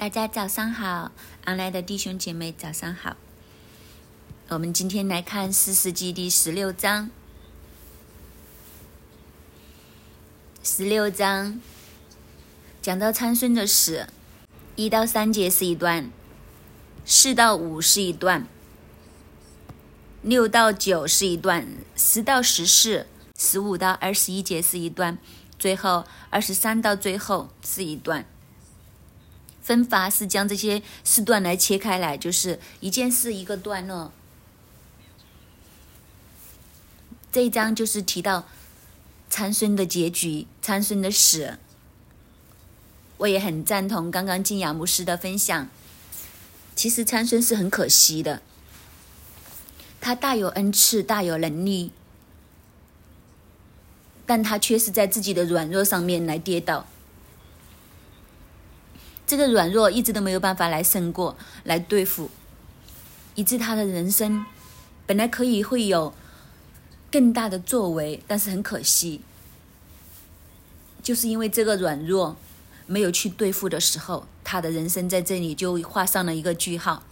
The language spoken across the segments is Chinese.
大家早上好，安来的弟兄姐妹早上好。我们今天来看四世纪第十六章。十六章讲到参孙的死，一到三节是一段，四到五是一段，六到九是一段，十到十四、十五到二十一节是一段，最后二十三到最后是一段。分法是将这些四段来切开来，就是一件事一个段落。这一章就是提到参孙的结局，参孙的死。我也很赞同刚刚静雅牧师的分享。其实参孙是很可惜的，他大有恩赐，大有能力，但他却是在自己的软弱上面来跌倒。这个软弱一直都没有办法来胜过来对付，以致他的人生本来可以会有更大的作为，但是很可惜，就是因为这个软弱没有去对付的时候，他的人生在这里就画上了一个句号。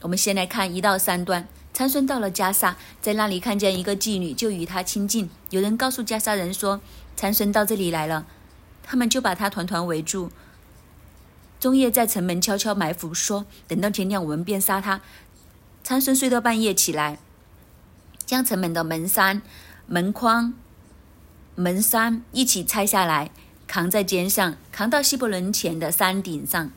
我们先来看一到三段：参孙到了迦萨，在那里看见一个妓女，就与他亲近。有人告诉迦萨人说，参孙到这里来了，他们就把他团团围住。中夜在城门悄悄埋伏，说：“等到天亮，我们便杀他。”参孙睡到半夜起来，将城门的门山、门框、门山一起拆下来，扛在肩上，扛到希伯伦前的山顶上。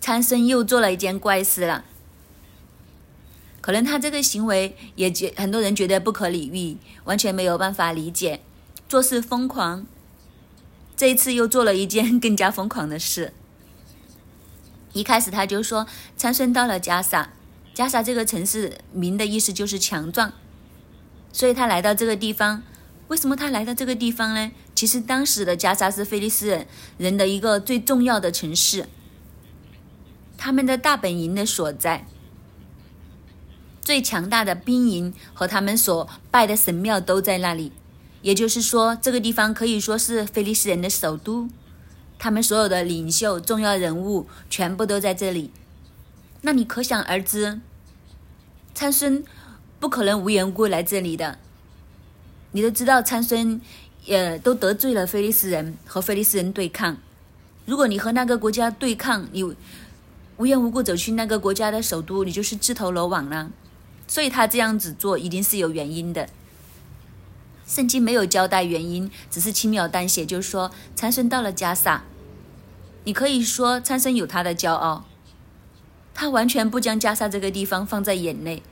参孙又做了一件怪事了，可能他这个行为也觉很多人觉得不可理喻，完全没有办法理解，做事疯狂。这一次又做了一件更加疯狂的事。一开始他就说，参孙到了加萨，加萨这个城市名的意思就是强壮，所以他来到这个地方。为什么他来到这个地方呢？其实当时的加萨是菲利斯人人的一个最重要的城市，他们的大本营的所在，最强大的兵营和他们所拜的神庙都在那里。也就是说，这个地方可以说是菲利斯人的首都，他们所有的领袖、重要人物全部都在这里。那你可想而知，参孙不可能无缘无故来这里的。你都知道，参孙也都得罪了菲利斯人，和菲利斯人对抗。如果你和那个国家对抗，你无缘无故走去那个国家的首都，你就是自投罗网了。所以他这样子做，一定是有原因的。圣经没有交代原因，只是轻描淡写，就是说参孙到了加萨。你可以说参孙有他的骄傲，他完全不将加萨这个地方放在眼内，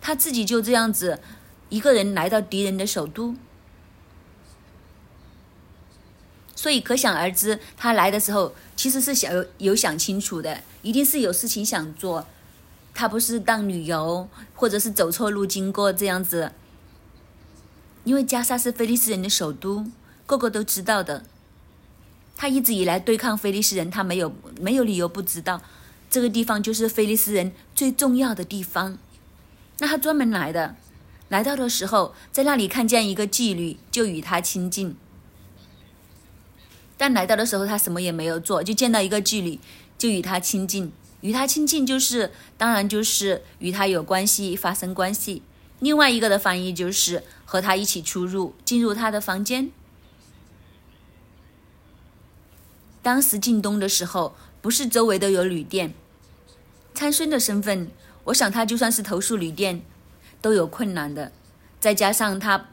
他自己就这样子一个人来到敌人的首都，所以可想而知，他来的时候其实是想有有想清楚的，一定是有事情想做，他不是当旅游或者是走错路经过这样子。因为加沙是菲利斯人的首都，个个都知道的。他一直以来对抗菲利斯人，他没有没有理由不知道，这个地方就是菲利斯人最重要的地方。那他专门来的，来到的时候，在那里看见一个妓女，就与他亲近。但来到的时候，他什么也没有做，就见到一个妓女，就与他亲近。与他亲近，就是当然就是与他有关系，发生关系。另外一个的翻译就是和他一起出入，进入他的房间。当时进东的时候，不是周围都有旅店。参孙的身份，我想他就算是投诉旅店，都有困难的。再加上他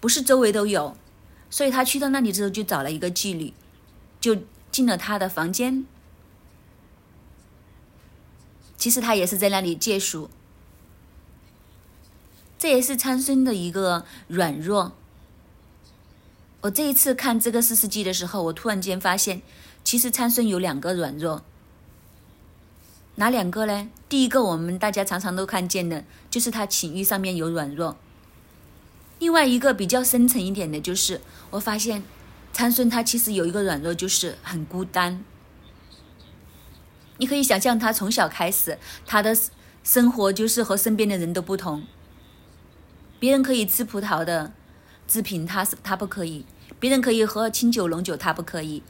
不是周围都有，所以他去到那里之后就找了一个妓女，就进了他的房间。其实他也是在那里借宿。这也是参孙的一个软弱。我这一次看这个四世纪的时候，我突然间发现，其实参孙有两个软弱。哪两个呢？第一个，我们大家常常都看见的，就是他情欲上面有软弱。另外一个比较深层一点的，就是我发现参孙他其实有一个软弱，就是很孤单。你可以想象，他从小开始，他的生活就是和身边的人都不同。别人可以吃葡萄的，只凭他是他不可以；别人可以喝清酒龙酒，他不可以，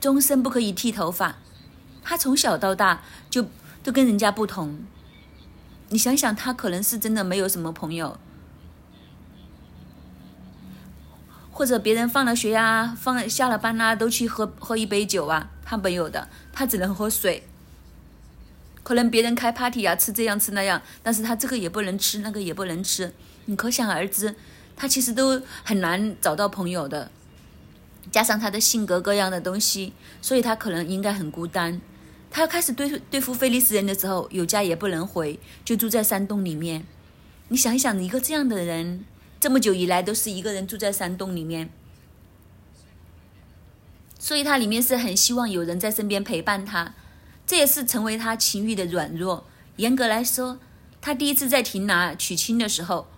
终身不可以剃头发。他从小到大就都跟人家不同。你想想，他可能是真的没有什么朋友，或者别人放了学呀，放下了班啦，都去喝喝一杯酒啊，他没有的，他只能喝水。可能别人开 party 啊，吃这样吃那样，但是他这个也不能吃，那个也不能吃，可想而知，他其实都很难找到朋友的。加上他的性格各样的东西，所以他可能应该很孤单。他要开始对对付菲利斯人的时候，有家也不能回，就住在山洞里面。你想一想，一个这样的人，这么久以来都是一个人住在山洞里面，所以他里面是很希望有人在身边陪伴他。这也是成为他情欲的软弱。严格来说，他第一次在廷拿娶亲的时候，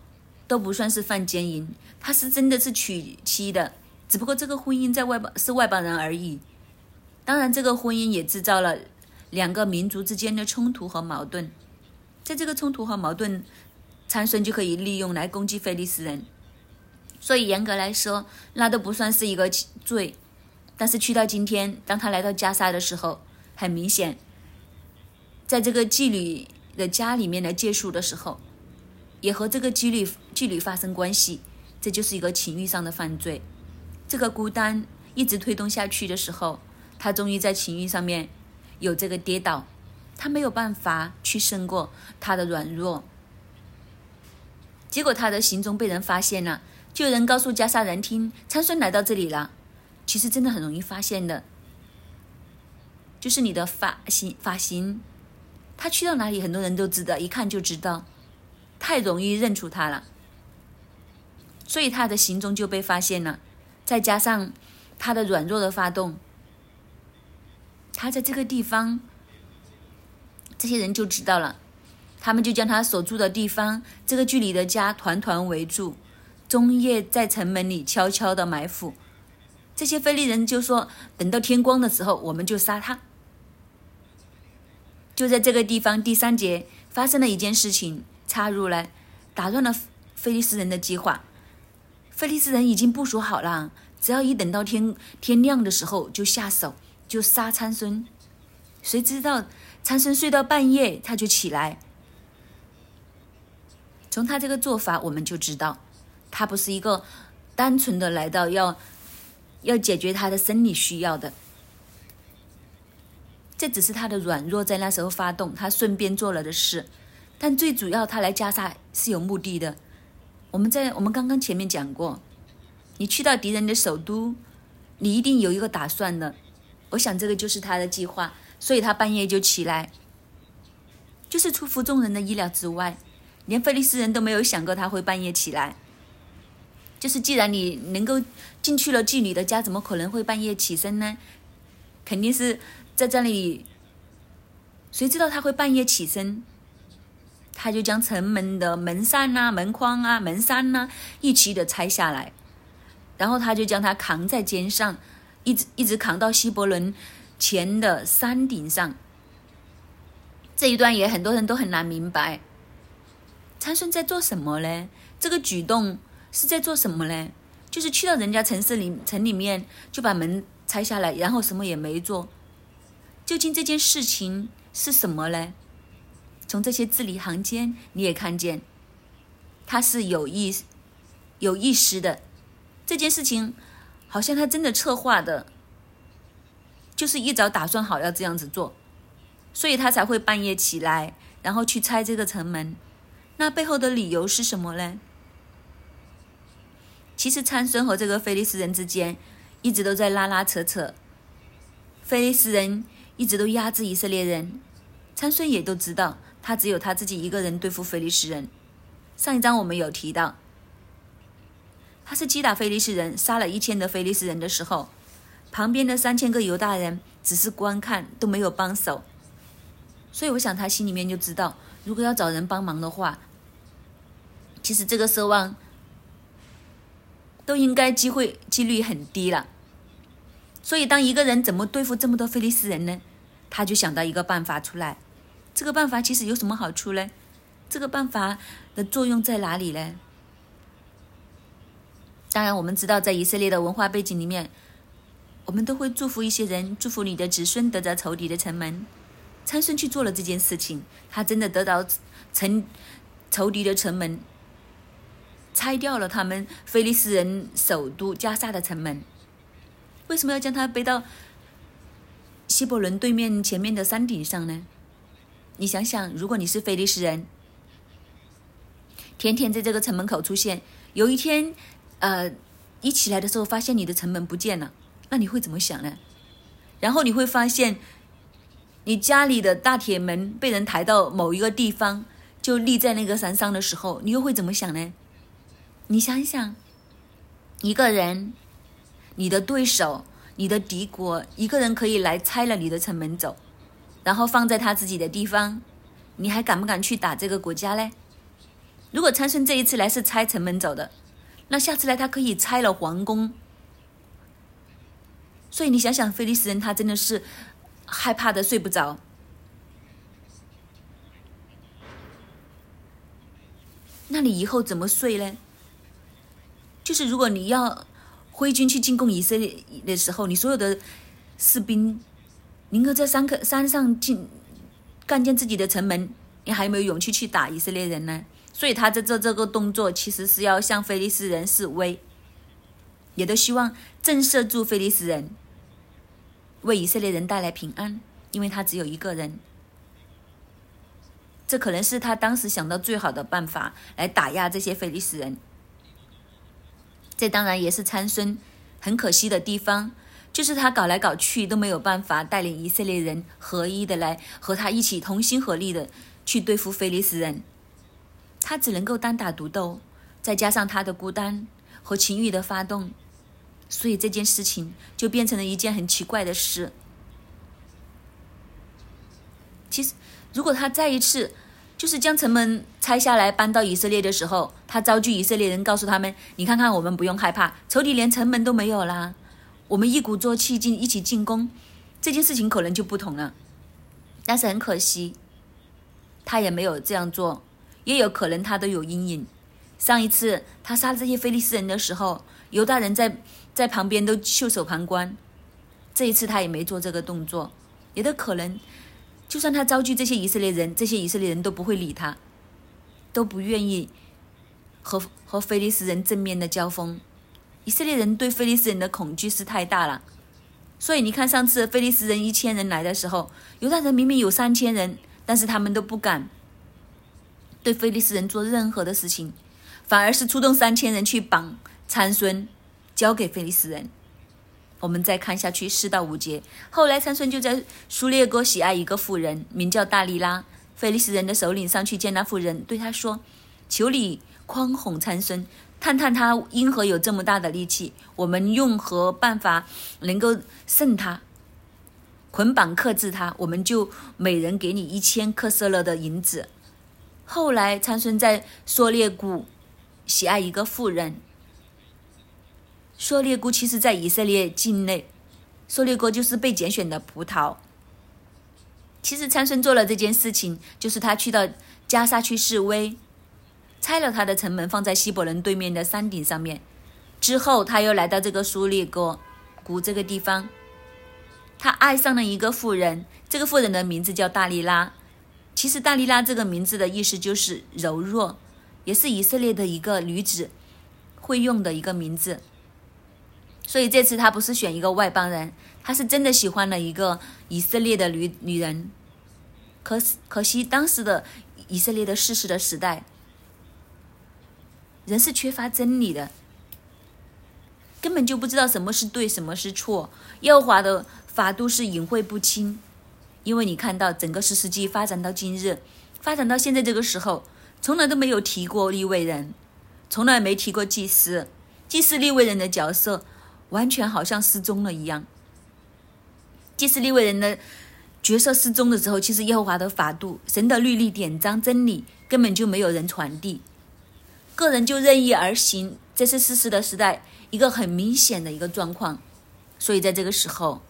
都不算是犯奸淫，他是真的是娶妻的，只不过这个婚姻在外邦是外邦人而已。当然，这个婚姻也制造了。两个民族之间的冲突和矛盾，在这个冲突和矛盾，参孙就可以利用来攻击菲利斯人。所以严格来说，那都不算是一个罪。但是去到今天，当他来到加沙的时候，很明显，在这个妓女的家里面来借宿的时候，也和这个妓女妓女发生关系，这就是一个情欲上的犯罪。这个孤单一直推动下去的时候，他终于在情欲上面。有这个跌倒，他没有办法去胜过他的软弱，结果他的行踪被人发现了，就有人告诉加沙人听，参孙来到这里了。其实真的很容易发现的，就是你的发型发型，他去到哪里，很多人都知道，一看就知道，太容易认出他了，所以他的行踪就被发现了，再加上他的软弱的发动。他在这个地方，这些人就知道了，他们就将他所住的地方这个距离的家团团围住，终夜在城门里悄悄的埋伏。这些非利人就说：“等到天光的时候，我们就杀他。”就在这个地方，第三节发生了一件事情，插入来打乱了菲利斯人的计划。菲利斯人已经部署好了，只要一等到天天亮的时候就下手。就杀参孙，谁知道参孙睡到半夜他就起来。从他这个做法，我们就知道，他不是一个单纯的来到要要解决他的生理需要的。这只是他的软弱在那时候发动，他顺便做了的事。但最主要，他来加沙是有目的的。我们在我们刚刚前面讲过，你去到敌人的首都，你一定有一个打算的。我想这个就是他的计划，所以他半夜就起来，就是出乎众人的意料之外，连菲利斯人都没有想过他会半夜起来。就是既然你能够进去了妓女的家，怎么可能会半夜起身呢？肯定是在这里，谁知道他会半夜起身？他就将城门的门扇啊、门框啊、门扇呐一起的拆下来，然后他就将它扛在肩上。一直一直扛到希伯伦前的山顶上，这一段也很多人都很难明白，参孙在做什么呢？这个举动是在做什么呢？就是去到人家城市里城里面，就把门拆下来，然后什么也没做。究竟这件事情是什么呢？从这些字里行间，你也看见，他是有意有意识的这件事情。好像他真的策划的，就是一早打算好要这样子做，所以他才会半夜起来，然后去拆这个城门。那背后的理由是什么呢？其实参孙和这个菲利斯人之间一直都在拉拉扯扯，菲利斯人一直都压制以色列人，参孙也都知道，他只有他自己一个人对付菲利斯人。上一章我们有提到。他是击打菲利斯人，杀了一千的菲利斯人的时候，旁边的三千个犹大人只是观看，都没有帮手。所以我想他心里面就知道，如果要找人帮忙的话，其实这个奢望都应该机会几率很低了。所以当一个人怎么对付这么多菲利斯人呢？他就想到一个办法出来。这个办法其实有什么好处呢？这个办法的作用在哪里呢？当然，我们知道在以色列的文化背景里面，我们都会祝福一些人，祝福你的子孙得着仇敌的城门。参孙去做了这件事情，他真的得到城仇敌的城门，拆掉了他们菲利斯人首都加沙的城门。为什么要将他背到希伯伦对面前面的山顶上呢？你想想，如果你是菲利斯人，天天在这个城门口出现，有一天，呃，一起来的时候发现你的城门不见了，那你会怎么想呢？然后你会发现。你家里的大铁门被人抬到某一个地方，就立在那个山上的时候，你又会怎么想呢？你想想，一个人，你的对手，你的敌国，一个人可以来拆了你的城门走，然后放在他自己的地方，你还敢不敢去打这个国家嘞？如果参孙这一次来是拆城门走的，那下次来他可以拆了皇宫。所以你想想，菲利斯人他真的是。害怕的睡不着，那你以后怎么睡呢？就是如果你要挥军去进攻以色列的时候，你所有的士兵宁可在山克山上进干见自己的城门，你还有没有勇气去打以色列人呢？所以他在做这个动作，其实是要向菲利斯人示威，也都希望震慑住菲利斯人。为以色列人带来平安，因为他只有一个人，这可能是他当时想到最好的办法来打压这些菲利斯人。这当然也是参孙很可惜的地方，就是他搞来搞去都没有办法带领以色列人合一的来和他一起同心合力的去对付菲利斯人，他只能够单打独斗，再加上他的孤单和情欲的发动。所以这件事情就变成了一件很奇怪的事。其实，如果他再一次就是将城门拆下来搬到以色列的时候，他招聚以色列人，告诉他们：“你看看，我们不用害怕，仇敌连城门都没有啦，我们一鼓作气进一起进攻，这件事情可能就不同了。”但是很可惜，他也没有这样做，也有可能他都有阴影。上一次他杀这些菲利斯人的时候，犹大人在。在旁边都袖手旁观，这一次他也没做这个动作，也都可能，就算他招聚这些以色列人，这些以色列人都不会理他，都不愿意和和菲利斯人正面的交锋。以色列人对菲利斯人的恐惧是太大了，所以你看上次菲利斯人一千人来的时候，犹大人明明有三千人，但是他们都不敢对菲利斯人做任何的事情，反而是出动三千人去绑参孙。交给菲利斯人。我们再看下去四到五节。后来参孙就在苏列国喜爱一个妇人，名叫大利拉。菲利斯人的首领上去见那妇人，对他说：“求你宽哄参孙，探探他因何有这么大的力气。我们用何办法能够胜他？捆绑克制他，我们就每人给你一千克色勒的银子。”后来参孙在梭列谷喜爱一个妇人。梭列国其实，在以色列境内，梭列国就是被拣选的葡萄。其实参孙做了这件事情，就是他去到加沙去示威，拆了他的城门，放在希伯伦对面的山顶上面。之后，他又来到这个苏列国谷这个地方，他爱上了一个妇人，这个妇人的名字叫大利拉。其实，大利拉这个名字的意思就是柔弱，也是以色列的一个女子会用的一个名字。所以这次他不是选一个外邦人，他是真的喜欢了一个以色列的女女人。可可惜当时的以色列的事实的时代，人是缺乏真理的，根本就不知道什么是对，什么是错。耶和华的法度是隐晦不清，因为你看到整个十世纪发展到今日，发展到现在这个时候，从来都没有提过立位人，从来没提过祭司，祭司立位人的角色。完全好像失踪了一样。祭司利未人的角色失踪的时候，其实耶和华的法度、神的律例、典章、真理根本就没有人传递，个人就任意而行，这是事实的时代一个很明显的一个状况。所以在这个时候，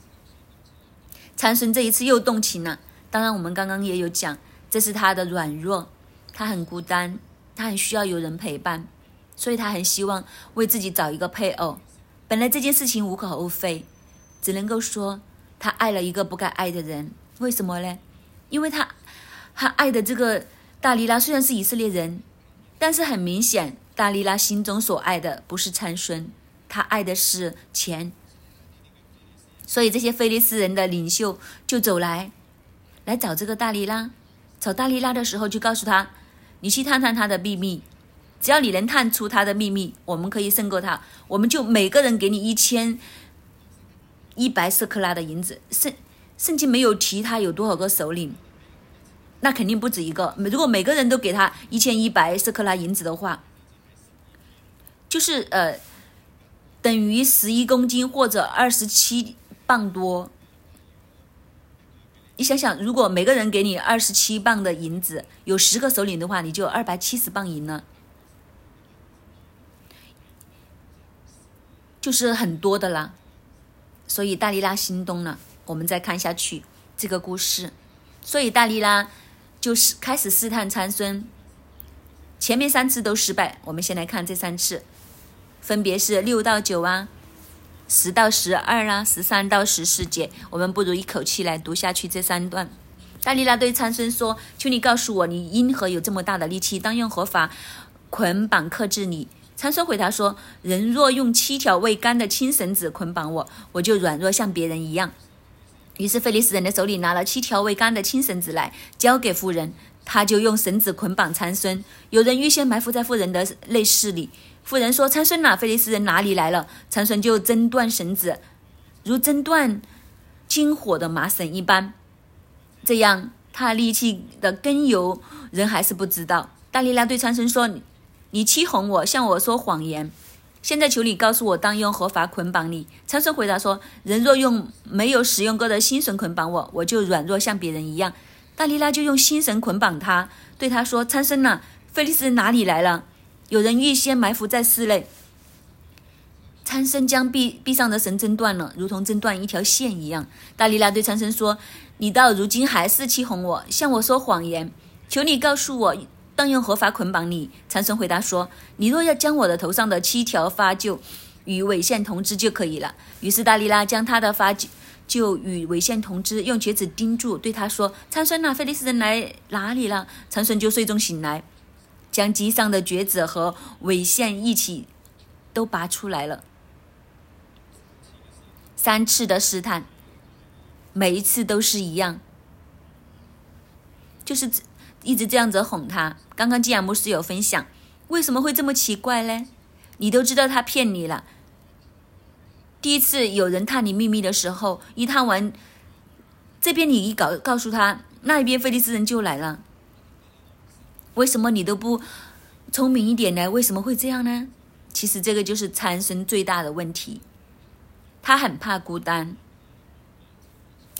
参孙这一次又动情了。当然，我们刚刚也有讲，这是他的软弱，他很孤单，他很需要有人陪伴。所以他很希望为自己找一个配偶。本来这件事情无可厚非，只能够说他爱了一个不该爱的人。为什么呢？因为他他爱的这个大利拉虽然是以色列人，但是很明显，大利拉心中所爱的不是参孙，他爱的是钱。所以这些菲利斯人的领袖就走来，来找这个大利拉。找大利拉的时候，就告诉他：“你去探探他的秘密，只要你能探出他的秘密，我们可以胜过他。我们就每个人给你一千一百色克拉的银子。圣圣经没有提他有多少个首领，那肯定不止一个。如果每个人都给他一千一百色克拉银子的话，就是呃，等于十一公斤或者二十七磅多。”你想想，如果每个人给你二十七磅的银子，有十个首领的话，你就二百七十磅银了，就是很多的啦。所以大利拉心动了。我们再看下去这个故事，所以大利拉就是开始试探参孙，前面三次都失败。我们先来看这三次，分别是六到九啊。十到十二啊，十三到十四节，我们不如一口气来读下去这三段。大利拉对参孙说：“求你告诉我，你因何有这么大的力气？当用合法捆绑克制你。”参孙回答说：“人若用七条未干的青绳子捆绑我，我就软弱像别人一样。”于是菲利斯人的手里拿了七条未干的青绳子来，交给妇人，他就用绳子捆绑参孙。有人预先埋伏在妇人的内室里。妇人说：“参孙哪？菲利斯人哪里来了？”参孙就挣断绳子，如挣断金火的麻绳一般。这样，他力气的根由，人还是不知道。大力拉对参孙说：“你欺哄我，向我说谎言。现在求你告诉我，当用何法捆绑你？”参孙回答说：“人若用没有使用过的新绳捆绑我，我就软弱像别人一样。”大力拉就用心绳捆绑他，对他说：“参孙呐，菲利斯哪里来了？”有人预先埋伏在室内，参生将臂臂上的绳挣断了，如同挣断一条线一样。大利拉对参生说：“你到如今还是欺哄我，向我说谎言。求你告诉我，当用何法捆绑你？”参生回答说：“你若要将我的头上的七条发就与尾线同支就可以了。”于是大利拉将他的发就与尾线同支用橛子钉住，对他说：“参孙呐，菲利斯人来哪里了？”参孙就睡中醒来。将机上的橛子和尾线一起都拔出来了。三次的试探，每一次都是一样，就是一直这样子哄他。刚刚基亚牧师有分享，为什么会这么奇怪呢？你都知道他骗你了。第一次有人探你秘密的时候，一探完，这边你一告告诉他，那一边菲利斯人就来了。为什么你都不聪明一点呢？为什么会这样呢？其实这个就是参生最大的问题，他很怕孤单，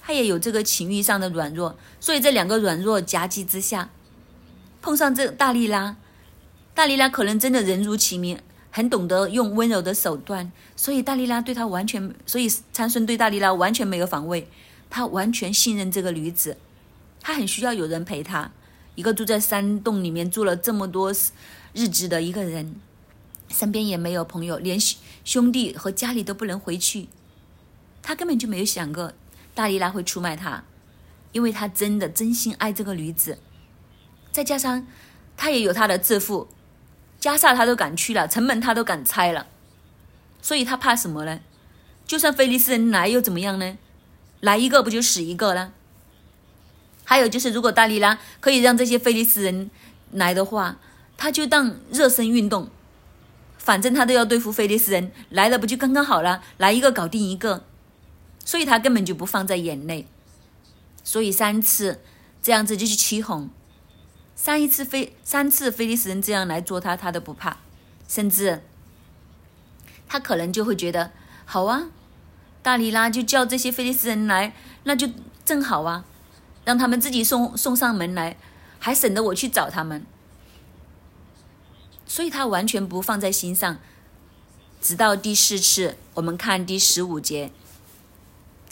他也有这个情欲上的软弱，所以这两个软弱夹击之下，碰上这大力拉，大力拉可能真的人如其名，很懂得用温柔的手段，所以大力拉对他完全，所以参孙对大力拉完全没有防卫，他完全信任这个女子，他很需要有人陪他。一个住在山洞里面住了这么多日子的一个人，身边也没有朋友，连兄弟和家里都不能回去。他根本就没有想过大力拉会出卖他，因为他真的真心爱这个女子。再加上他也有他的自负，加萨他都敢去了，城门他都敢拆了，所以他怕什么呢？就算菲利斯人来又怎么样呢？来一个不就死一个了？还有就是，如果大力拉可以让这些菲利斯人来的话，他就当热身运动，反正他都要对付菲利斯人，来了不就刚刚好了？来一个搞定一个，所以他根本就不放在眼内。所以三次这样子就去欺哄，三一次非三次菲利斯人这样来做他，他都不怕，甚至他可能就会觉得好啊，大力拉就叫这些菲利斯人来，那就正好啊。让他们自己送送上门来，还省得我去找他们，所以他完全不放在心上。直到第四次，我们看第十五节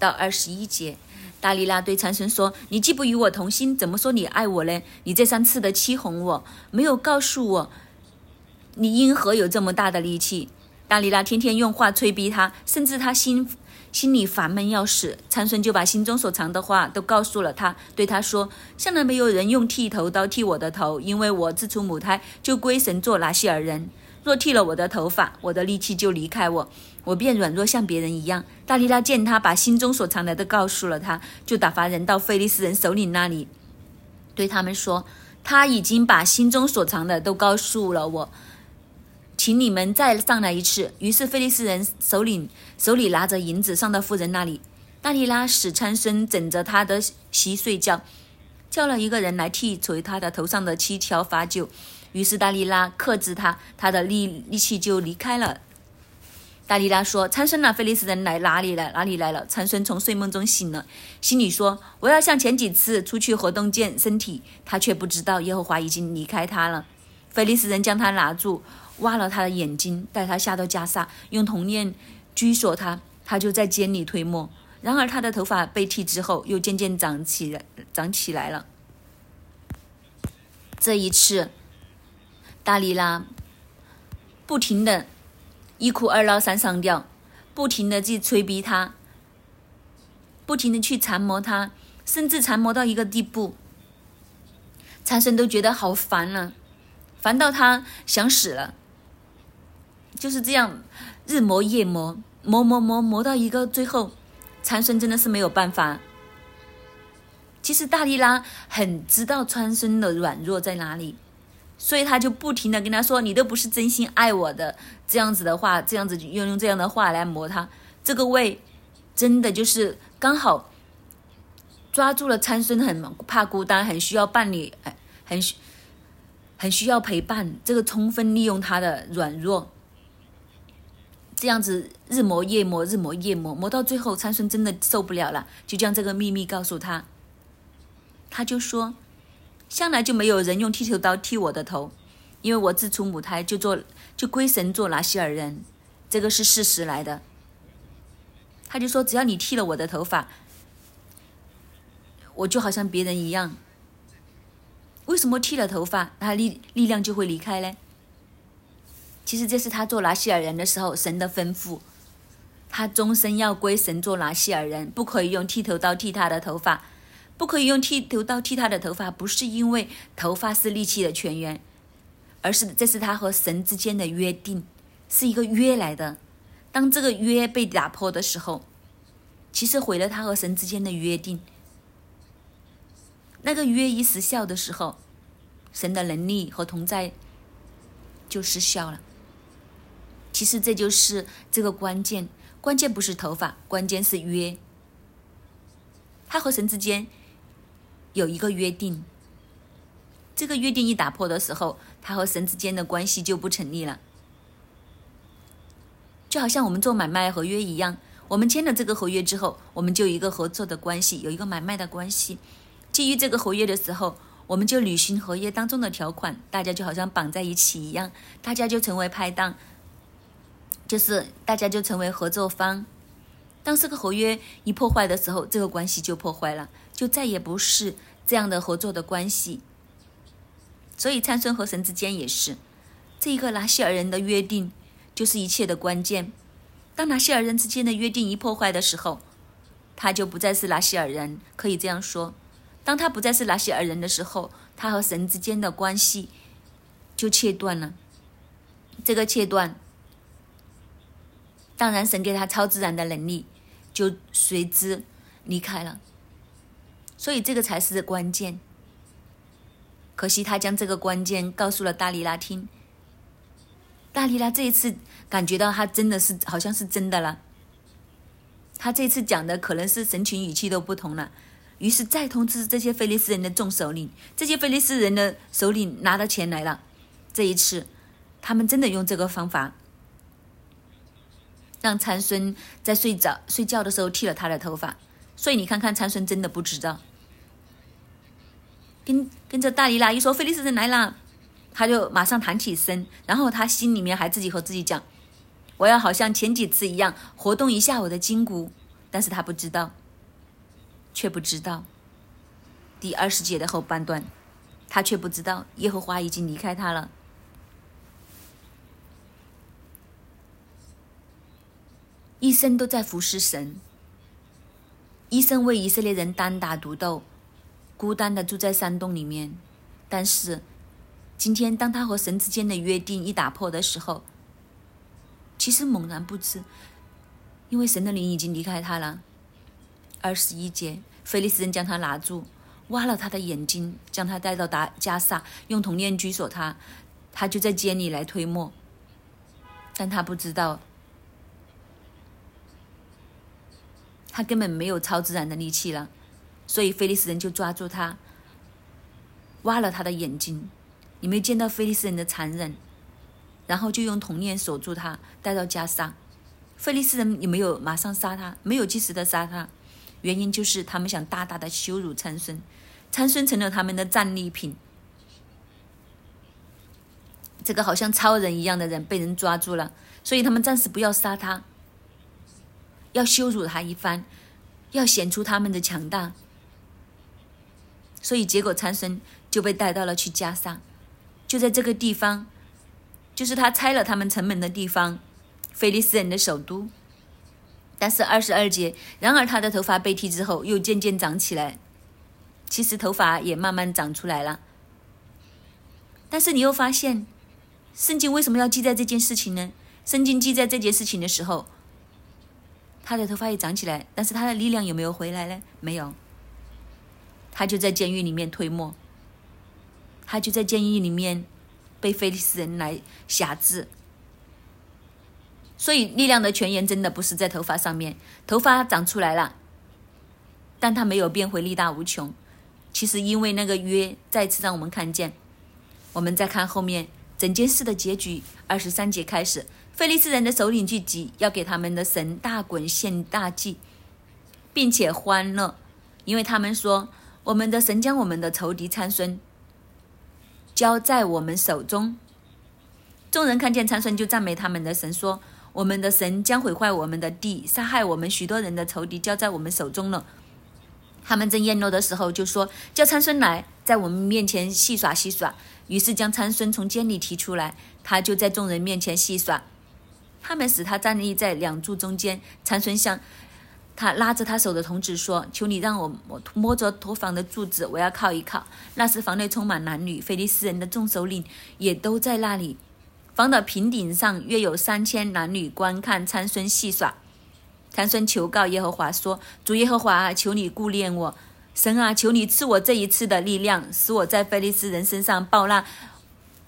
到二十一节，大力拉对参孙说：“你既不与我同心，怎么说你爱我呢？你这三次的欺哄我，没有告诉我你因何有这么大的力气？”大丽拉天天用话催逼他，甚至他心心里烦闷要死。参孙就把心中所藏的话都告诉了他，对他说：“向来没有人用剃头刀剃我的头，因为我自出母胎就归神做拿西尔人。若剃了我的头发，我的力气就离开我。”我便软弱像别人一样。大利拉见他把心中所藏的都告诉了他，就打发人到菲利斯人首领那里，对他们说：“他已经把心中所藏的都告诉了我，请你们再上来一次。”于是菲利斯人首领手里拿着银子上到妇人那里。大利拉使参孙枕着他的席睡觉，叫了一个人来剃除他的头上的七条发髻。于是大利拉克制他，他的力力气就离开了。大利拉说：“参孙啊，菲利斯人来哪里了？哪里来了？”参孙从睡梦中醒了，心里说：“我要像前几次出去活动健身体。”他却不知道耶和华已经离开他了。菲利斯人将他拿住，挖了他的眼睛，带他下到加萨，用铜链拘锁他，他就在监里推磨。然而他的头发被剃之后，又渐渐长起来，长起来了。这一次，大利拉不停的。一哭二闹三上吊，不停的去催逼他，不停的去缠磨他，甚至缠磨到一个地步，参孙都觉得好烦了，烦到他想死了。就是这样，日磨夜磨，磨磨磨磨到一个最后，参孙真的是没有办法。其实大力拉很知道参孙的软弱在哪里。所以他就不停的跟他说：“你都不是真心爱我的。”这样子的话，这样子用用这样的话来磨他，这个胃真的就是刚好抓住了参孙，很怕孤单，很需要伴侣，很需很需要陪伴。这个充分利用他的软弱，这样子日磨夜磨，日磨夜磨，磨到最后，参孙真的受不了了，就将这个秘密告诉他。他就说。向来就没有人用剃头刀剃我的头，因为我自出母胎就做就归神做拿西尔人，这个是事实来的。他就说，只要你剃了我的头发，我就好像别人一样。为什么剃了头发，他力力量就会离开呢？其实这是他做拿西尔人的时候神的吩咐，他终身要归神做拿西尔人，不可以用剃头刀剃他的头发。不可以用剃头刀剃他的头发，不是因为头发是力气的泉源，而是这是他和神之间的约定，是一个约来的。当这个约被打破的时候，其实毁了他和神之间的约定。那个约一失效的时候，神的能力和同在就失效了。其实这就是这个关键，关键不是头发，关键是约。他和神之间。有一个约定，这个约定一打破的时候，他和神之间的关系就不成立了。就好像我们做买卖合约一样，我们签了这个合约之后，我们就有一个合作的关系，有一个买卖的关系。基于这个合约的时候，我们就履行合约当中的条款，大家就好像绑在一起一样，大家就成为拍档，就是大家就成为合作方。当这个合约一破坏的时候，这个关系就破坏了。就再也不是这样的合作的关系，所以参孙和神之间也是这一个拿西尔人的约定，就是一切的关键。当拿西尔人之间的约定一破坏的时候，他就不再是拿西尔人，可以这样说。当他不再是拿西尔人的时候，他和神之间的关系就切断了。这个切断，当然神给他超自然的能力，就随之离开了。所以这个才是关键。可惜他将这个关键告诉了大力拉听。大力拉这一次感觉到他真的是好像是真的了。他这次讲的可能是神情语气都不同了。于是再通知这些菲利斯人的众首领，这些菲利斯人的首领拿到钱来了。这一次，他们真的用这个方法，让参孙在睡着睡觉的时候剃了他的头发。所以你看看，参孙真的不知道。跟跟着大姨拉一说，菲利斯人来啦，他就马上弹起身，然后他心里面还自己和自己讲，我要好像前几次一样活动一下我的筋骨，但是他不知道。却不知道第二十节的后半段，他却不知道耶和华已经离开他了。一生都在服侍神，一生为以色列人单打独斗。孤单的住在山洞里面。但是，今天当他和神之间的约定一打破的时候，其实猛然不知，因为神的灵已经离开他了。二十一节，菲利斯人将他拿住，挖了他的眼睛，将他带到达加萨，用铜链拘锁他，他就在监里来推磨。但他不知道，他根本没有超自然的力气了，所以菲利斯人就抓住他，挖了他的眼睛。你没见到菲利斯人的残忍，然后就用铜链锁住他，带到加沙。菲利斯人也没有马上杀他，没有及时的杀他，原因就是他们想大大的羞辱参孙，参孙成了他们的战利品。这个好像超人一样的人被人抓住了，所以他们暂时不要杀他，要羞辱他一番，要显出他们的强大。所以结果参孙就被带到了去加沙，就在这个地方，就是他拆了他们城门的地方，菲利斯人的首都。但是二十二节，然而他的头发被剃之后又渐渐长起来，其实头发也慢慢长出来了。但是你又发现。圣经为什么要记载这件事情呢？圣经记载这件事情的时候，他的头发也长起来，但是他的力量有没有回来呢？没有。他就在监狱里面推磨，他就在监狱里面被菲利斯人来辖制。所以力量的泉源真的不是在头发上面，头发长出来了，但他没有变回力大无穷。其实因为那个约再次让我们看见，我们再看后面。整件事的结局，二十三节开始，菲利斯人的首领聚集，要给他们的神大滚献大祭，并且欢乐，因为他们说：“我们的神将我们的仇敌参孙交在我们手中。”众人看见参孙，就赞美他们的神，说：“我们的神将毁坏我们的地，杀害我们许多人的仇敌交在我们手中了。”他们正宴乐的时候，就说：“叫参孙来，在我们面前戏耍戏耍。”于是将参孙从监里提出来，他就在众人面前戏耍。他们使他站立在两柱中间。参孙向他拉着他手的童子说：“求你让我摸摸着托房的柱子，我要靠一靠。”那时房内充满男女，菲利斯人的众首领也都在那里。房的平顶上约有三千男女观看参孙戏耍。参孙求告耶和华说：“主耶和华啊，求你顾念我。”神啊，求你赐我这一次的力量，使我在菲利斯人身上报那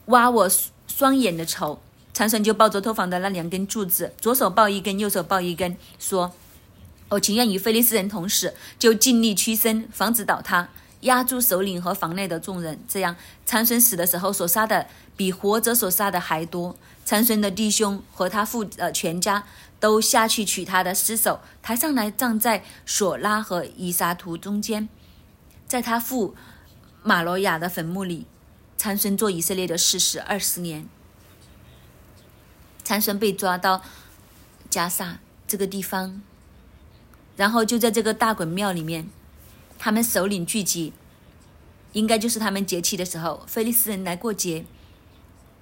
挖我双眼的仇。长孙就抱着托房的那两根柱子，左手抱一根，右手抱一根，说：“我情愿与菲利斯人同死，就尽力屈身，防止倒塌，压住首领和房内的众人。这样，长生死的时候所杀的比活着所杀的还多。长生的弟兄和他父呃全家。”都下去取他的尸首，抬上来葬在索拉和伊沙图中间，在他父马罗亚的坟墓里。参孙做以色列的事实二十年。参孙被抓到加萨这个地方，然后就在这个大衮庙里面，他们首领聚集，应该就是他们节气的时候，菲利斯人来过节，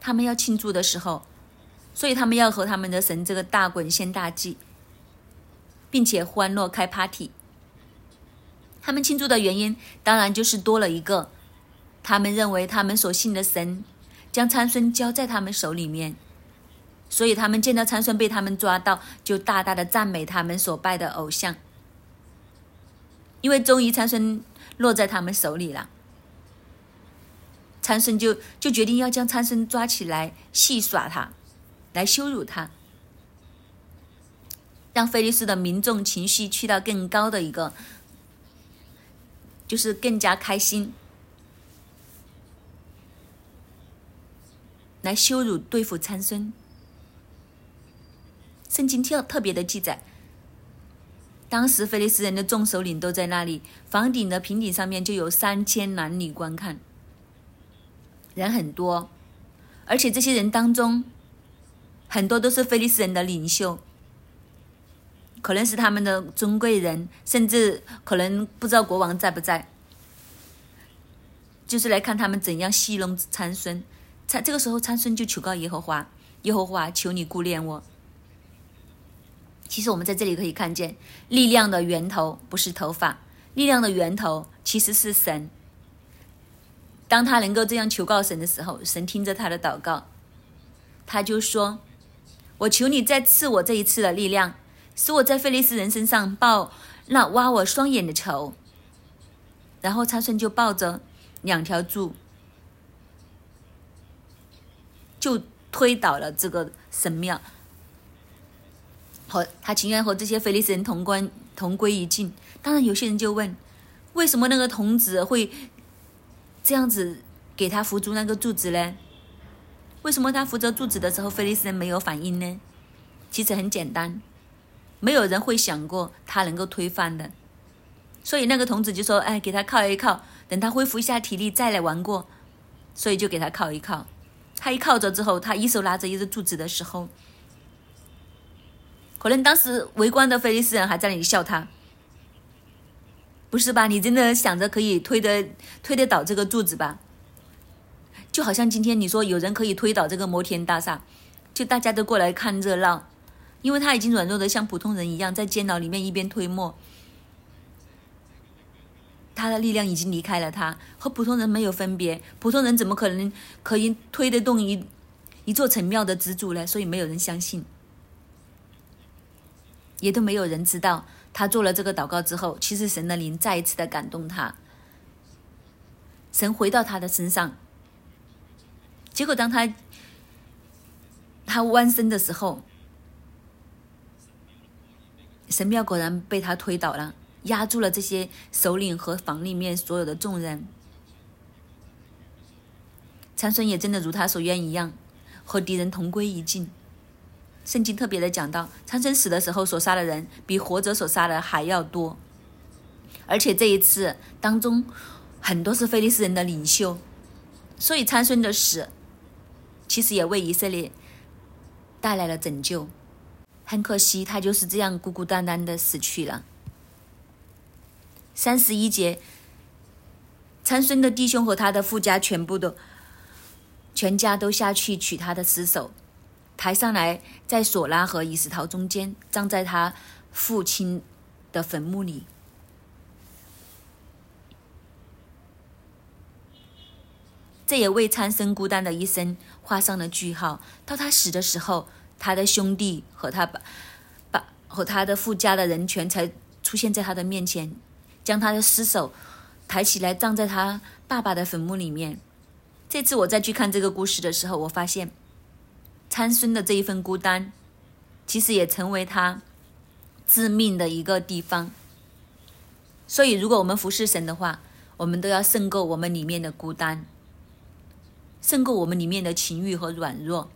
他们要庆祝的时候。所以他们要和他们的神这个大滚献大祭，并且欢乐开 party。他们庆祝的原因当然就是多了一个，他们认为他们所信的神将参孙交在他们手里面，所以他们见到参孙被他们抓到，就大大的赞美他们所拜的偶像，因为终于参孙落在他们手里了。参孙就就决定要将参孙抓起来戏耍他。来羞辱他，让菲利斯的民众情绪去到更高的一个，就是更加开心，来羞辱对付参孙。圣经特特别的记载，当时菲利斯人的众首领都在那里，房顶的平顶上面就有三千男女观看，人很多，而且这些人当中。很多都是菲利斯人的领袖，可能是他们的尊贵人，甚至可能不知道国王在不在，就是来看他们怎样戏弄参孙。参这个时候，参孙就求告耶和华：“耶和华，求你顾念我。”其实我们在这里可以看见，力量的源头不是头发，力量的源头其实是神。当他能够这样求告神的时候，神听着他的祷告，他就说：“我求你再赐我这一次的力量，使我在菲利斯人身上报那挖我双眼的仇。”然后参孙就抱着两条柱，就推倒了这个神庙。和他情愿和这些菲利斯人同关同归于尽。当然，有些人就问：为什么那个童子会这样子给他扶住那个柱子呢？为什么他扶着柱子的时候，菲利斯人没有反应呢？其实很简单，没有人会想过他能够推翻的。所以那个童子就说：“哎，给他靠一靠，等他恢复一下体力再来玩过。”所以就给他靠一靠。他一靠着之后，他一手拿着一个柱子的时候。可能当时围观的菲利斯人还在那里笑他，不是吧？你真的想着可以推得推得倒这个柱子吧？就好像今天你说有人可以推倒这个摩天大厦，就大家都过来看热闹，因为他已经软弱的像普通人一样，在监牢里面一边推磨，他的力量已经离开了他，和普通人没有分别。普通人怎么可能可以推得动一一座城庙的支柱呢？所以没有人相信。也都没有人知道，他做了这个祷告之后，其实神的灵再一次的感动他，神回到他的身上。结果当他他弯身的时候，神庙果然被他推倒了，压住了这些首领和房里面所有的众人。长孙也真的如他所愿一样，和敌人同归于尽。圣经特别的讲到，参孙死的时候所杀的人比活着所杀的还要多，而且这一次当中很多是菲利斯人的领袖，所以参孙的死其实也为以色列带来了拯救。很可惜，他就是这样孤孤单单的死去了。三十一节，参孙的弟兄和他的富家全部都全家都下去取他的尸首。抬上来，在索拉和以斯陶中间，葬在他父亲的坟墓里。这也为参生孤单的一生画上了句号。到他死的时候，他的兄弟和他把把和他的富家的人全才出现在他的面前，将他的尸首抬起来，葬在他爸爸的坟墓里面。这次我再去看这个故事的时候，我发现。参孙的这一份孤单，其实也成为他致命的一个地方。所以，如果我们服侍神的话，我们都要胜过我们里面的孤单，胜过我们里面的情欲和软弱。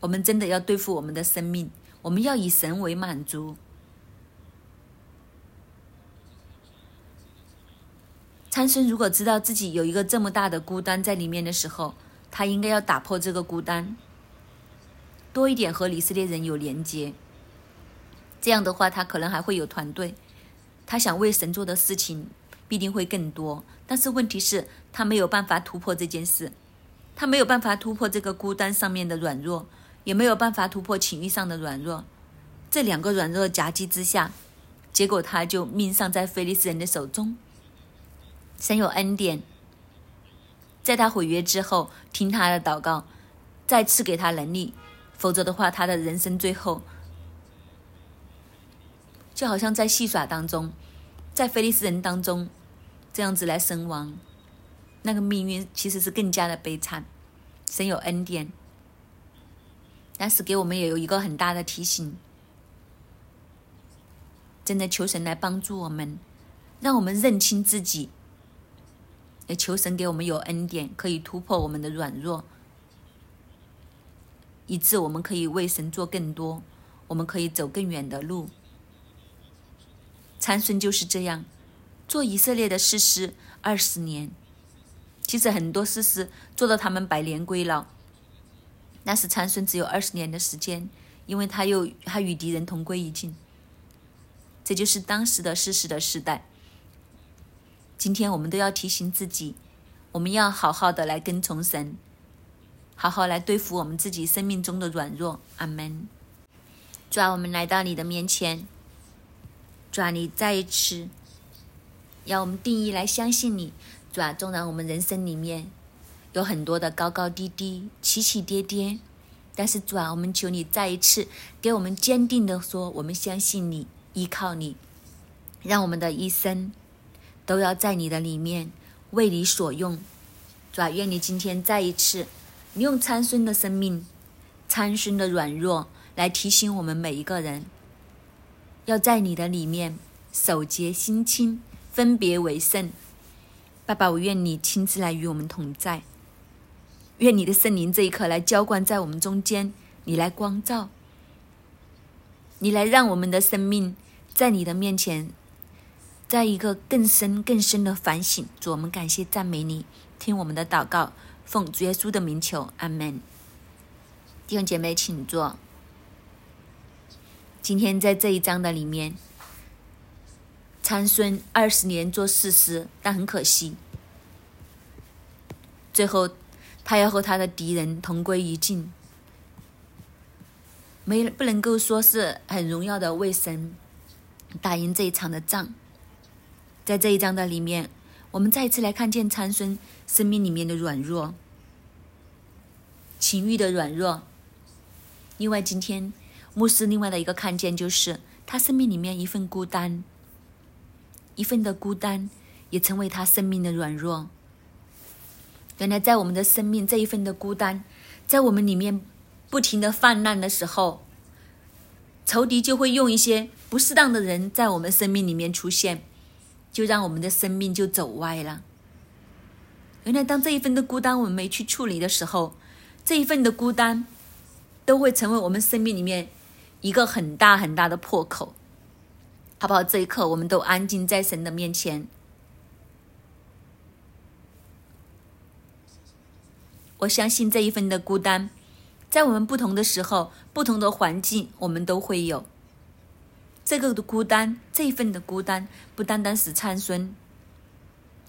我们真的要对付我们的生命，我们要以神为满足。参孙如果知道自己有一个这么大的孤单在里面的时候，他应该要打破这个孤单。多一点和以色列人有连接，这样的话，他可能还会有团队。他想为神做的事情必定会更多。但是问题是，他没有办法突破这件事，他没有办法突破这个孤单上面的软弱，也没有办法突破情欲上的软弱。这两个软弱夹击之下，结果他就命丧在菲利斯人的手中。神有恩典，在他毁约之后，听他的祷告，再次给他能力。否则的话，他的人生最后就好像在戏耍当中，在菲利斯人当中这样子来身亡，那个命运其实是更加的悲惨。神有恩典，但是给我们也有一个很大的提醒，真的求神来帮助我们，让我们认清自己，也求神给我们有恩典，可以突破我们的软弱。以致我们可以为神做更多，我们可以走更远的路。参孙就是这样，做以色列的士师二十年，其实很多士师做到他们百年归老，但是参孙只有二十年的时间，因为他又他与敌人同归于尽。这就是当时的士师的时代。今天我们都要提醒自己，我们要好好的来跟从神。好好来对付我们自己生命中的软弱，阿门。主啊，我们来到你的面前，主啊，你再一次要我们定义来相信你。主啊，纵然我们人生里面有很多的高高低低、起起跌跌，但是主啊，我们求你再一次给我们坚定的说，我们相信你，依靠你，让我们的一生都要在你的里面为你所用。主啊，愿你今天再一次，你用参孙的生命、参孙的软弱来提醒我们每一个人，要在你的里面守节心清，分别为圣。爸爸，我愿你亲自来与我们同在，愿你的圣灵这一刻来浇灌在我们中间，你来光照，你来让我们的生命在你的面前，在一个更深更深的反省。主，我们感谢赞美你，听我们的祷告，奉主耶稣的名求，阿门。弟兄姐妹，请坐。今天在这一章的里面。参孙二十年做事师，但很可惜，最后他要和他的敌人同归于尽，没不能够说是很荣耀的为神打赢这一场的仗。在这一章的里面，我们再次来看见参孙生命里面的软弱、情欲的软弱。另外，今天牧师另外的一个看见就是他生命里面一份孤单。一份的孤单，也成为他生命的软弱。原来，在我们的生命这一份的孤单，在我们里面不停的泛滥的时候，仇敌就会用一些不适当的人在我们生命里面出现，就让我们的生命就走歪了。原来，当这一份的孤单我们没去处理的时候，这一份的孤单都会成为我们生命里面一个很大很大的破口。好不好？这一刻，我们都安静在神的面前。我相信这一份的孤单，在我们不同的时候、不同的环境，我们都会有这个的孤单。这一份的孤单，不单单是参孙，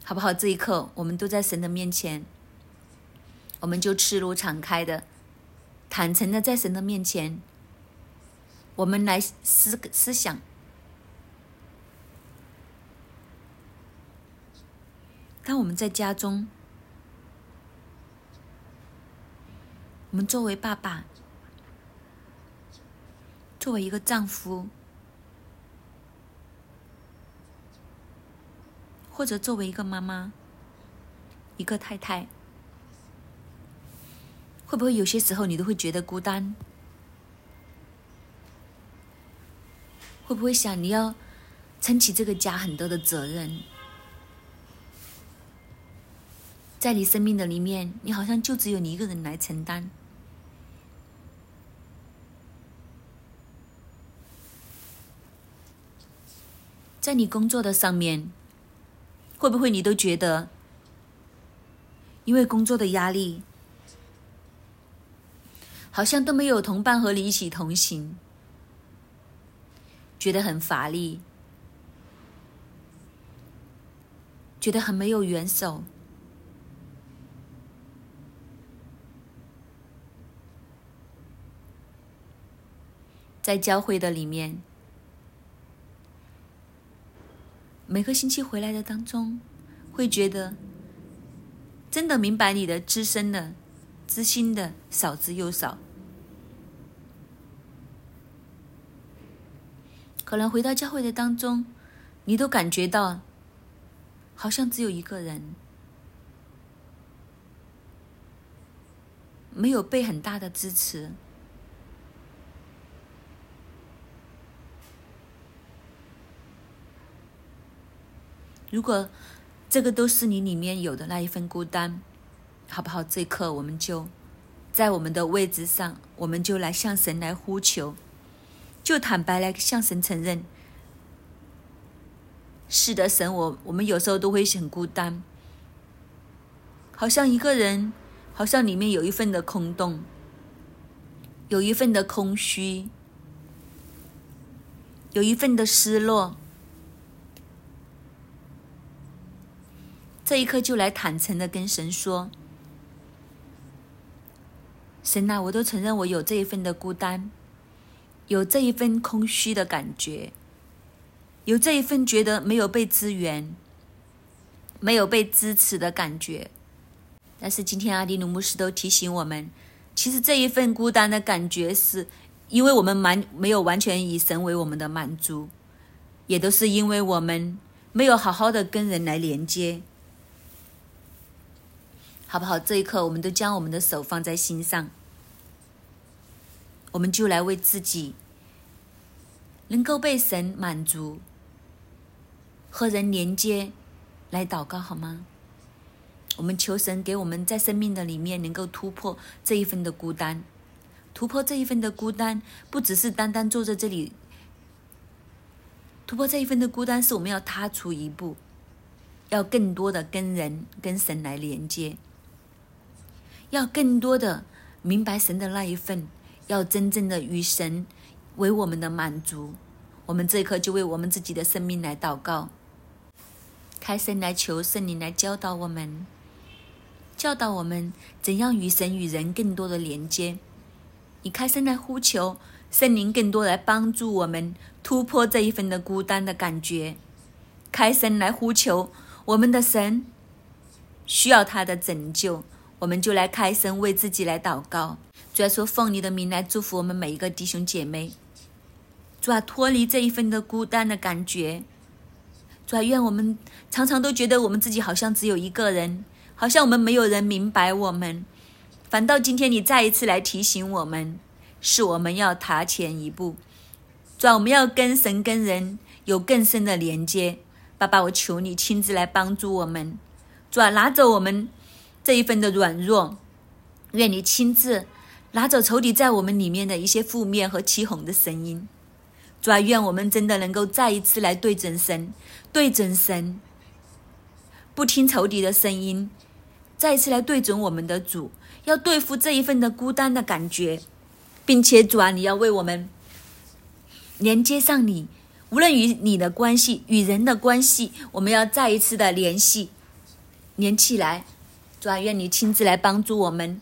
好不好？这一刻，我们都在神的面前，我们就赤裸敞开的、坦诚的在神的面前，我们来思思想。当我们在家中，我们作为爸爸，作为一个丈夫，或者作为一个妈妈、一个太太，会不会有些时候你都会觉得孤单？会不会想你要撑起这个家很多的责任？在你生命的里面，你好像就只有你一个人来承担。在你工作的上面，会不会你都觉得，因为工作的压力，好像都没有同伴和你一起同行，觉得很乏力，觉得很没有援手。在教会的里面，每个星期回来的当中，会觉得真的明白你的知深的、知心的少之又少。可能回到教会的当中，你都感觉到好像只有一个人，没有被很大的支持。如果这个都是你里面有的那一份孤单，好不好？这一刻我们就在我们的位置上，我们就来向神来呼求，就坦白来向神承认：是的，神，我我们有时候都会很孤单，好像一个人，好像里面有一份的空洞，有一份的空虚，有一份的失落。这一刻，就来坦诚的跟神说：“神啊，我都承认我有这一份的孤单，有这一份空虚的感觉，有这一份觉得没有被支援、没有被支持的感觉。但是今天阿迪努牧师都提醒我们，其实这一份孤单的感觉，是因为我们满没有完全以神为我们的满足，也都是因为我们没有好好的跟人来连接。好不好？这一刻，我们都将我们的手放在心上，我们就来为自己能够被神满足、和人连接来祷告，好吗？我们求神给我们在生命的里面能够突破这一份的孤单，突破这一份的孤单，不只是单单坐在这里，突破这一份的孤单，是我们要踏出一步，要更多的跟人、跟神来连接。要更多的明白神的那一份，要真正的与神为我们的满足。我们这一刻就为我们自己的生命来祷告，开声来求圣灵来教导我们，教导我们怎样与神与人更多的连接。你开声来呼求圣灵，更多来帮助我们突破这一份的孤单的感觉。开声来呼求我们的神，需要他的拯救。我们就来开声为自己来祷告，主要说奉你的名来祝福我们每一个弟兄姐妹，主要脱离这一份的孤单的感觉，主要愿我们常常都觉得我们自己好像只有一个人，好像我们没有人明白我们，反倒今天你再一次来提醒我们，是我们要踏前一步，主要我们要跟神跟人有更深的连接，爸爸，我求你亲自来帮助我们，主要拿走我们。这一份的软弱，愿你亲自拿走仇敌在我们里面的一些负面和欺哄的声音。主啊，愿我们真的能够再一次来对准神，对准神，不听仇敌的声音，再一次来对准我们的主，要对付这一份的孤单的感觉，并且主啊，你要为我们连接上你，无论与你的关系、与人的关系，我们要再一次的联系，连起来。主啊，愿你亲自来帮助我们。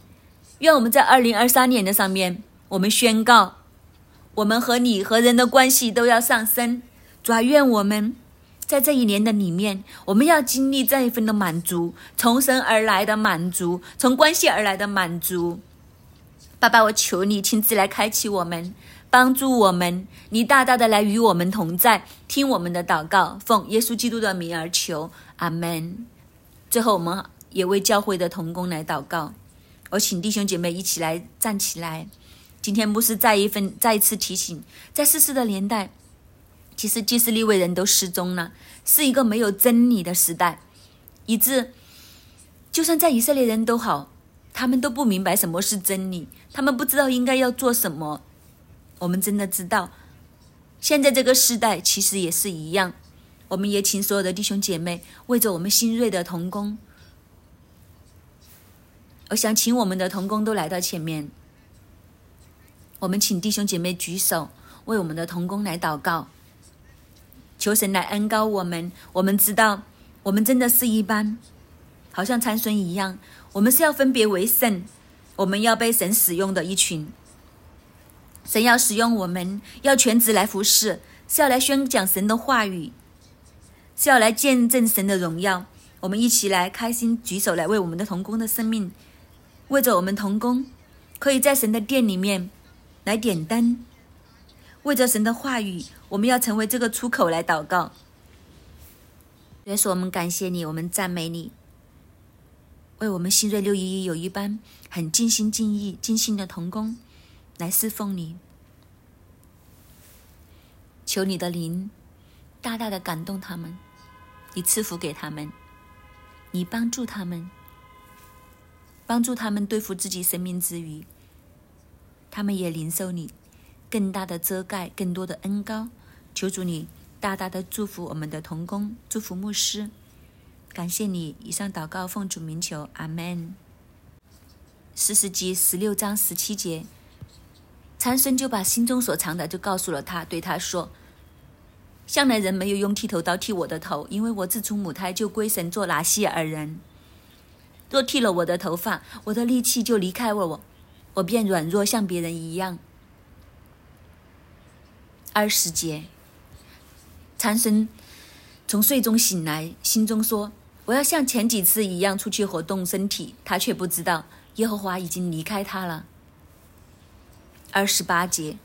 愿我们在二零二三年的上面，我们宣告，我们和你和人的关系都要上升。主啊，愿我们在这一年的里面，我们要经历这一份的满足，从神而来的满足，从关系而来的满足。爸爸，我求你亲自来开启我们，帮助我们，你大大的来与我们同在，听我们的祷告，奉耶稣基督的名而求，阿门。最后，我们。也为教会的同工来祷告，我请弟兄姐妹一起来站起来。今天牧师再一份再一次提醒，在世事的年代，其实祭司立位人都失踪了，是一个没有真理的时代，以致就算在以色列人都好，他们都不明白什么是真理，他们不知道应该要做什么。我们真的知道，现在这个时代其实也是一样。我们也请所有的弟兄姐妹为着我们新锐的童工。我想请我们的童工都来到前面。我们请弟兄姐妹举手，为我们的童工来祷告，求神来恩高我们。我们知道，我们真的是一般，好像参孙一样，我们是要分别为圣，我们要被神使用的一群。神要使用我们，要全职来服侍，是要来宣讲神的话语，是要来见证神的荣耀。我们一起来开心举手，来为我们的童工的生命。为着我们同工，可以在神的殿里面来点灯；为着神的话语，我们要成为这个出口来祷告。耶稣，我们感谢你，我们赞美你，为我们新锐六一一有一班很尽心尽意、尽心的同工来侍奉你。求你的灵大大的感动他们，你赐福给他们，你帮助他们。帮助他们对付自己生命之余，他们也领受你更大的遮盖、更多的恩高。求主你大大的祝福我们的童工，祝福牧师。感谢你，以上祷告奉主名求，阿门。四十集十六章十七节，参孙就把心中所藏的就告诉了他，对他说：“向来人没有用剃头刀剃我的头，因为我自出母胎就归神做拿西尔人。”若剃了我的头发，我的力气就离开了我，我便软弱像别人一样。二十节，参孙从睡中醒来，心中说：“我要像前几次一样出去活动身体。”他却不知道耶和华已经离开他了。二十八节，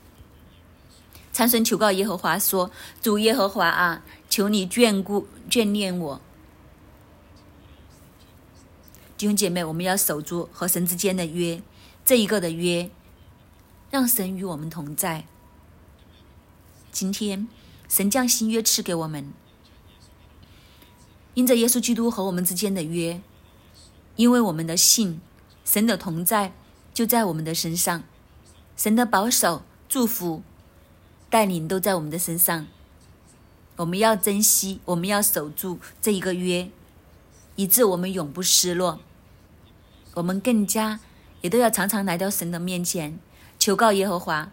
参孙求告耶和华说：“主耶和华啊，求你眷顾眷恋我。”弟兄姐妹，我们要守住和神之间的约，这一个的约，让神与我们同在。今天，神将新约赐给我们，因着耶稣基督和我们之间的约，因为我们的信，神的同在就在我们的身上，神的保守、祝福、带领都在我们的身上。我们要珍惜，我们要守住这一个约，以致我们永不失落。我们更加也都要常常来到神的面前，求告耶和华，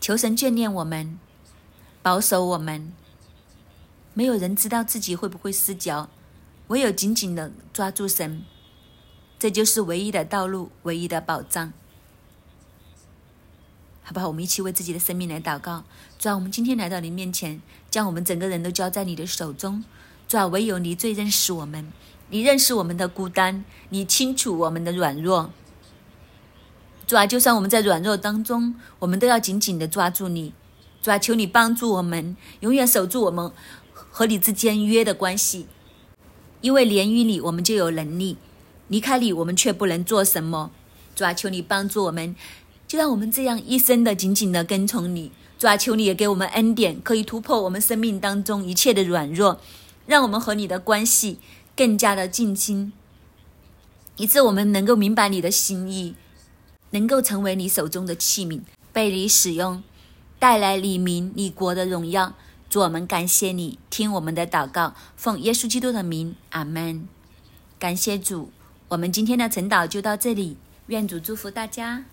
求神眷恋我们，保守我们。没有人知道自己会不会失脚，唯有紧紧的抓住神，这就是唯一的道路，唯一的保障。好不好？我们一起为自己的生命来祷告。主啊，我们今天来到你面前，将我们整个人都交在你的手中。主啊，唯有你最认识我们。你认识我们的孤单，你清楚我们的软弱。主啊，就算我们在软弱当中，我们都要紧紧的抓住你。主啊，求你帮助我们，永远守住我们和你之间约的关系。因为连于你，我们就有能力；离开你，我们却不能做什么。主啊，求你帮助我们，就让我们这样一生的紧紧的跟从你。主啊，求你也给我们恩典，可以突破我们生命当中一切的软弱，让我们和你的关系。更加的近亲，以致我们能够明白你的心意，能够成为你手中的器皿，被你使用，带来你名、你国的荣耀。主，我们感谢你，听我们的祷告，奉耶稣基督的名，阿门。感谢主，我们今天的晨祷就到这里，愿主祝福大家。